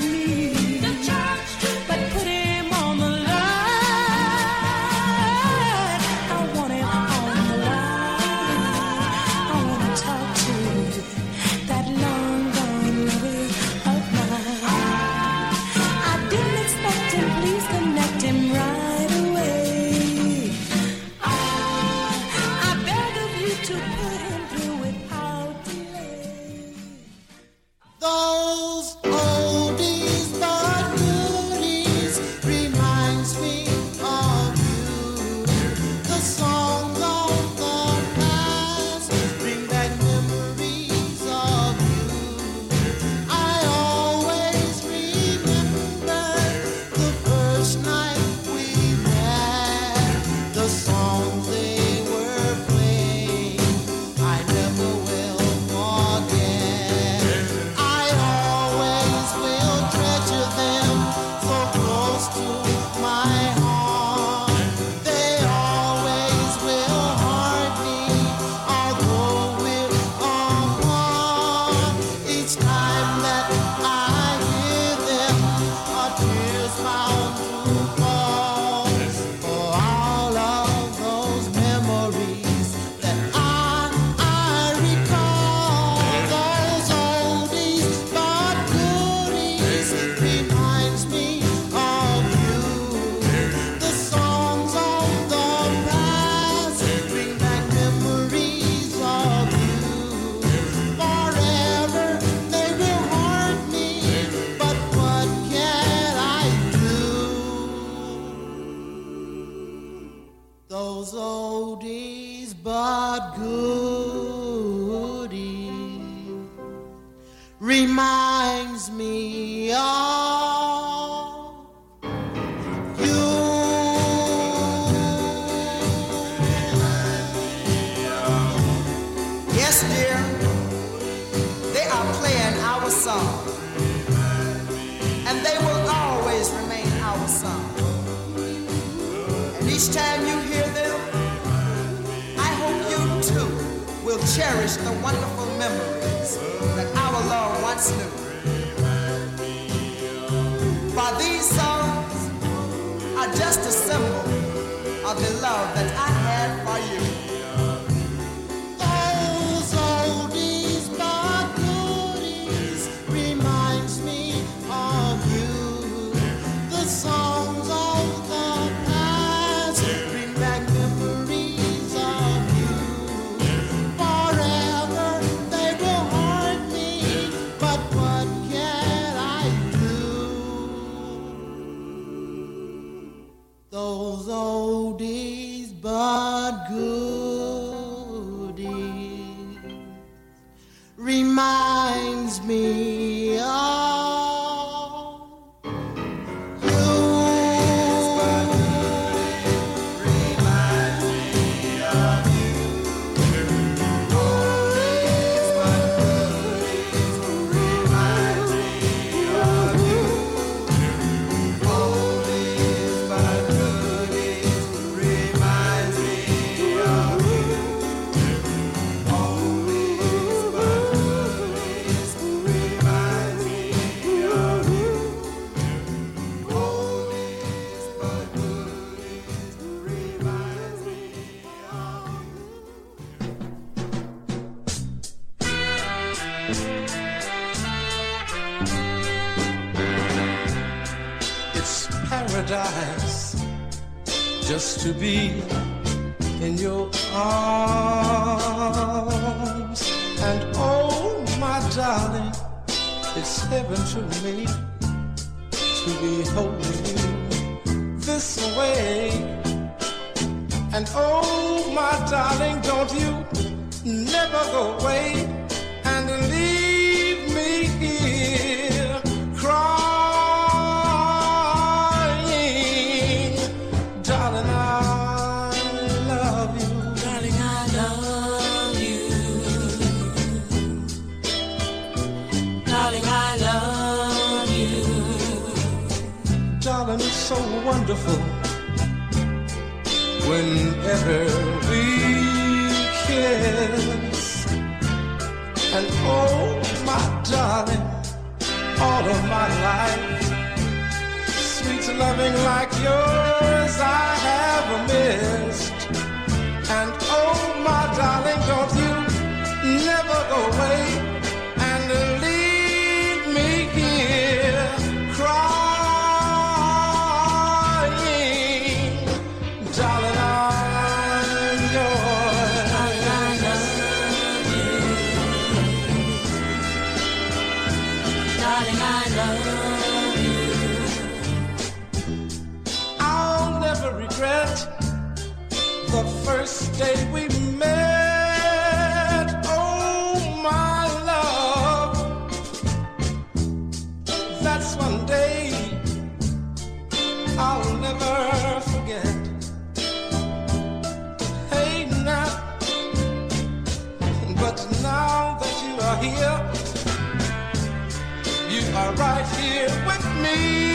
me. was oldies but goodies reminds me of cherish the wonderful memories that our Lord once knew. For these songs are just a symbol of the love that to be. so wonderful whenever we kiss. And oh, my darling, all of my life, sweet loving like yours I have missed. And oh, my darling, don't you never go away. Never regret the first day we met. Oh, my love, that's one day I'll never forget. Hey, now, but now that you are here, you are right here with me.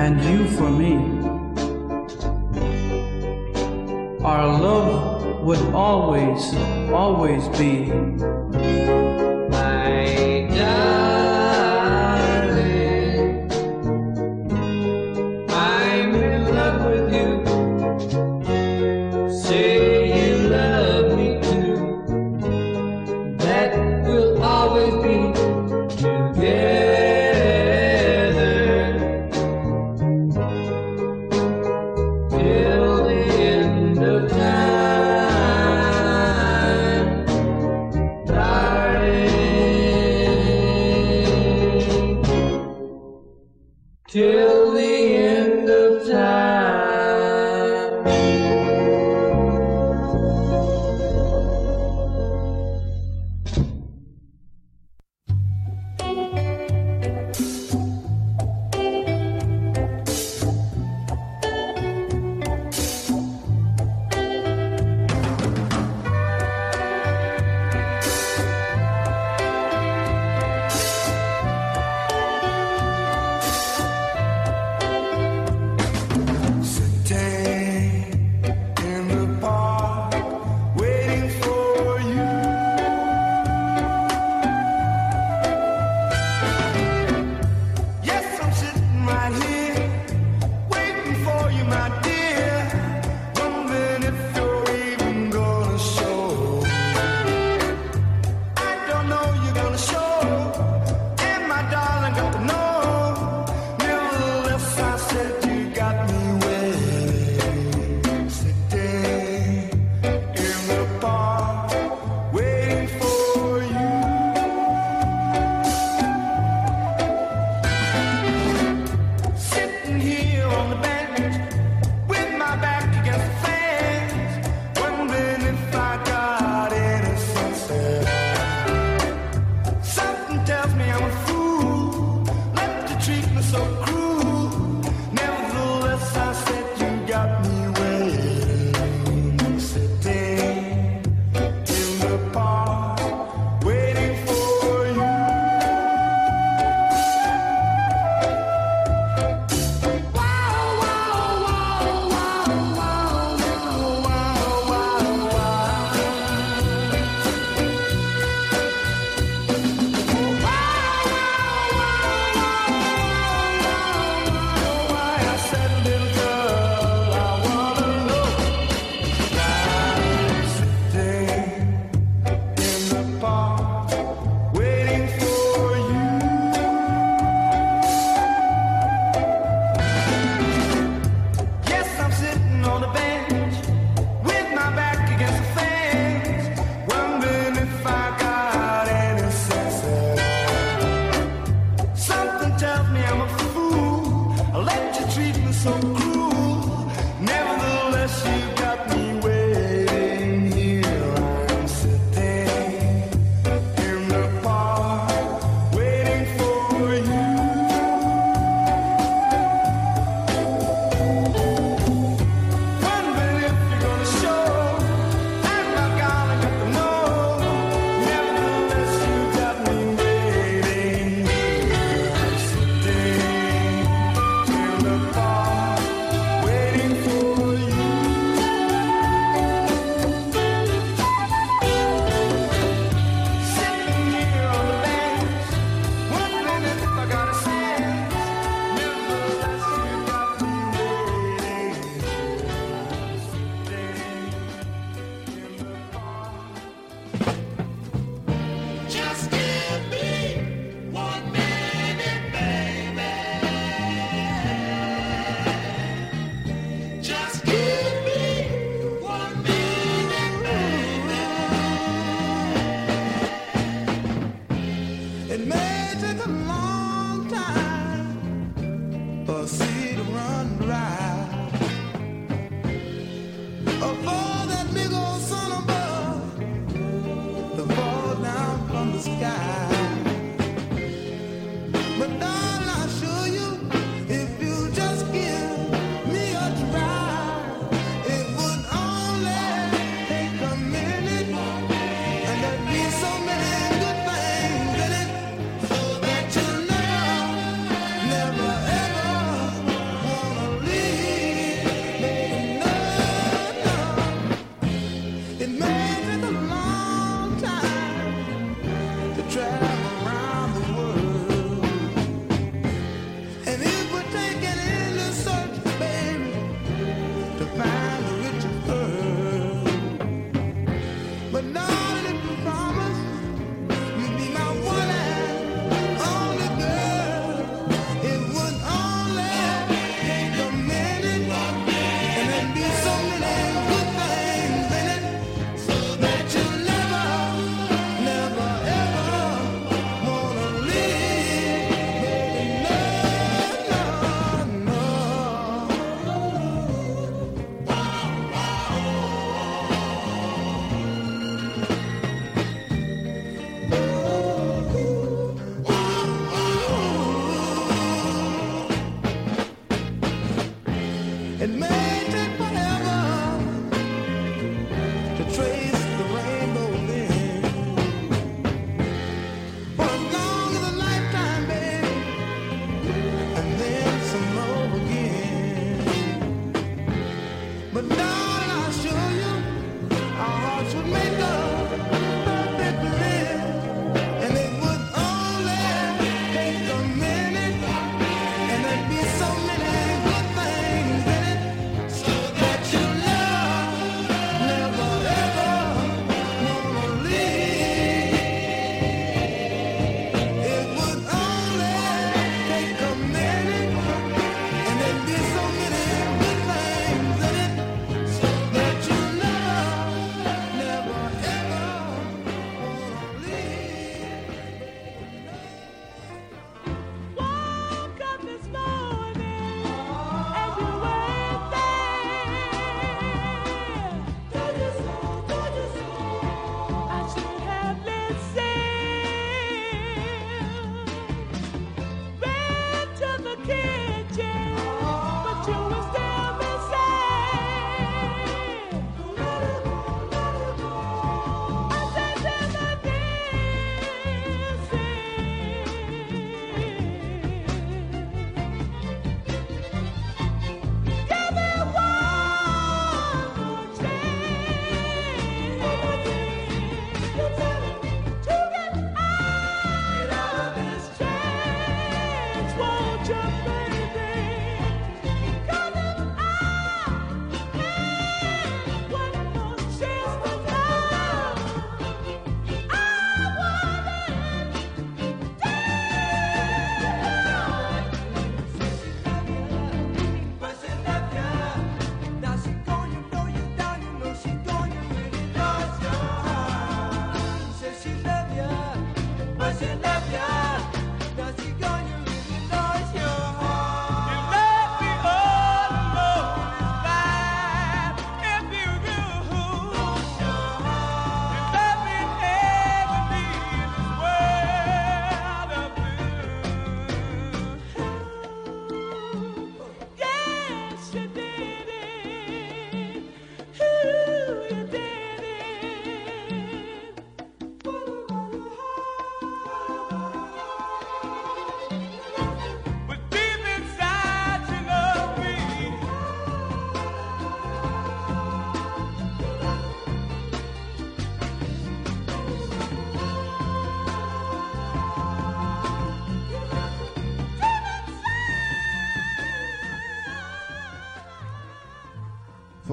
And you for me. Our love would always, always be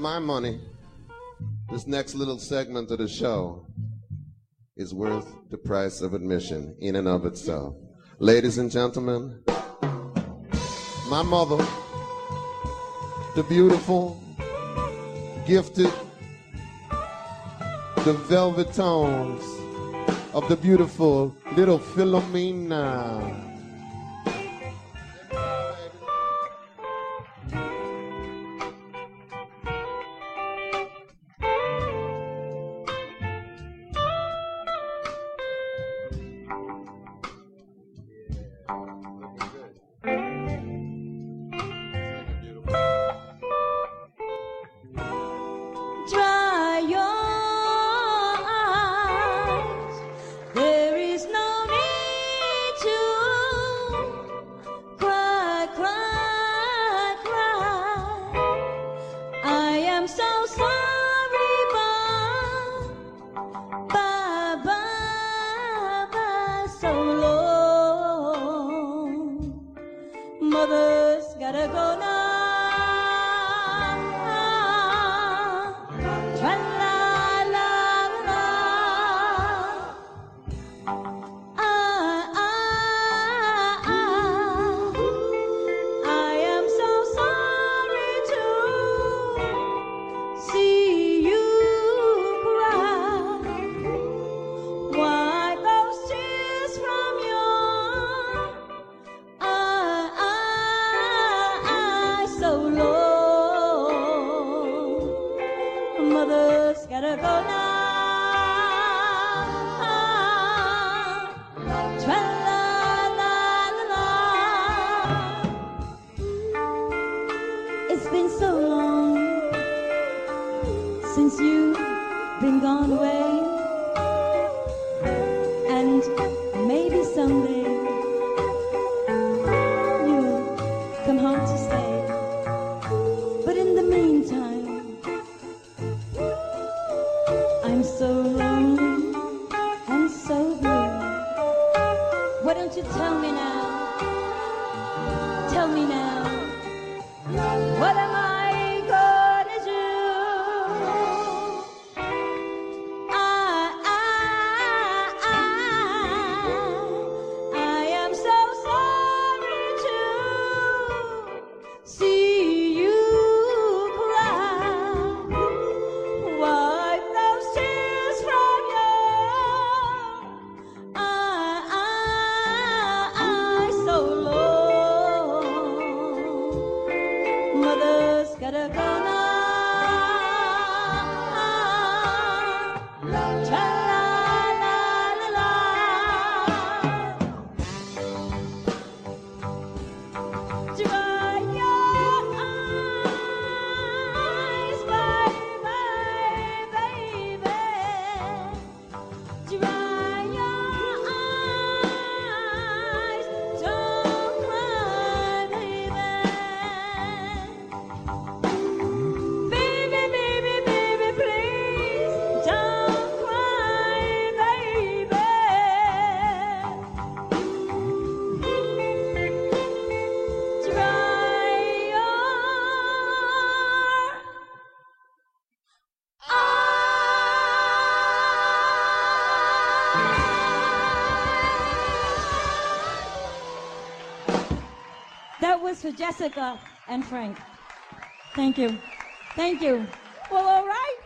my money, this next little segment of the show is worth the price of admission in and of itself. Ladies and gentlemen, my mother, the beautiful, gifted, the velvet tones of the beautiful little Philomena. mother's gotta go now. That was for Jessica and Frank. Thank you. Thank you. Well, all right.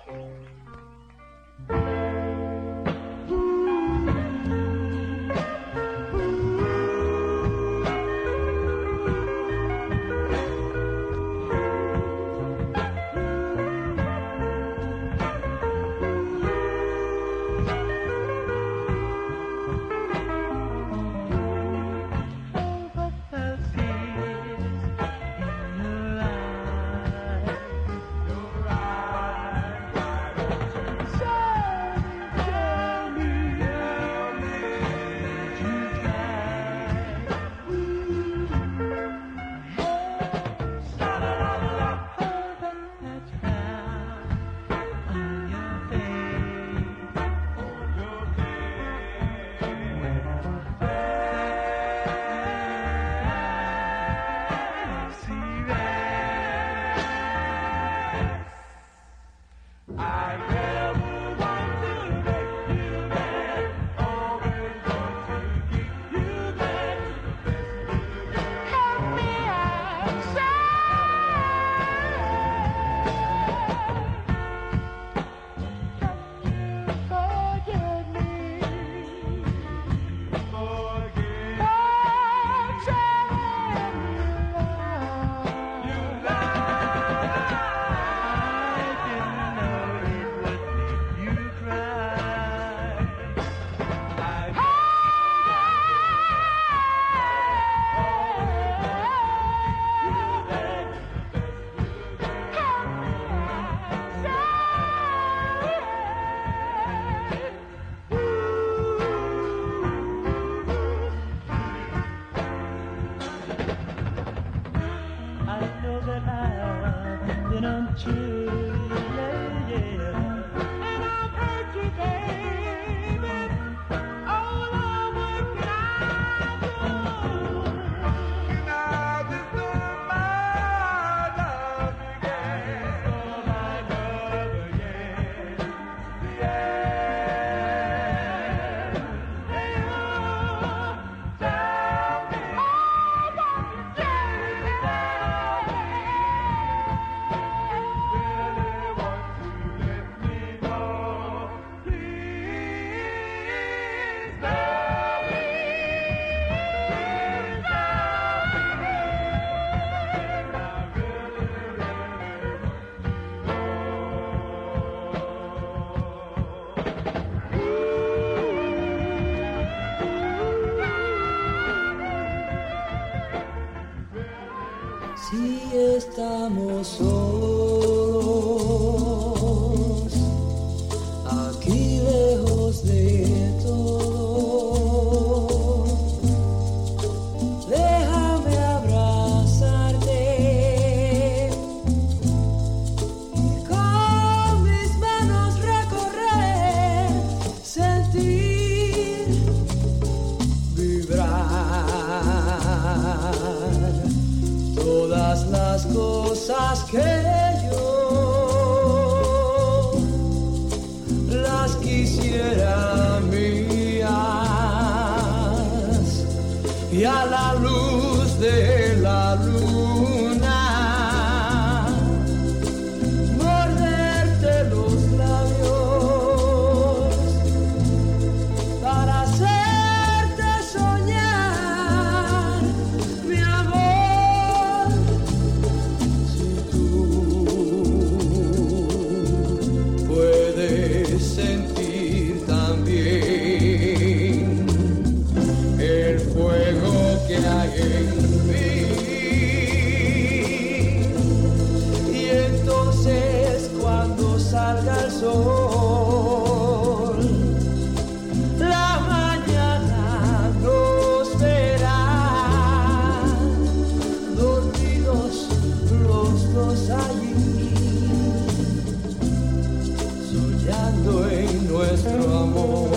soul. y a la luz de la luz. en nuestro amor.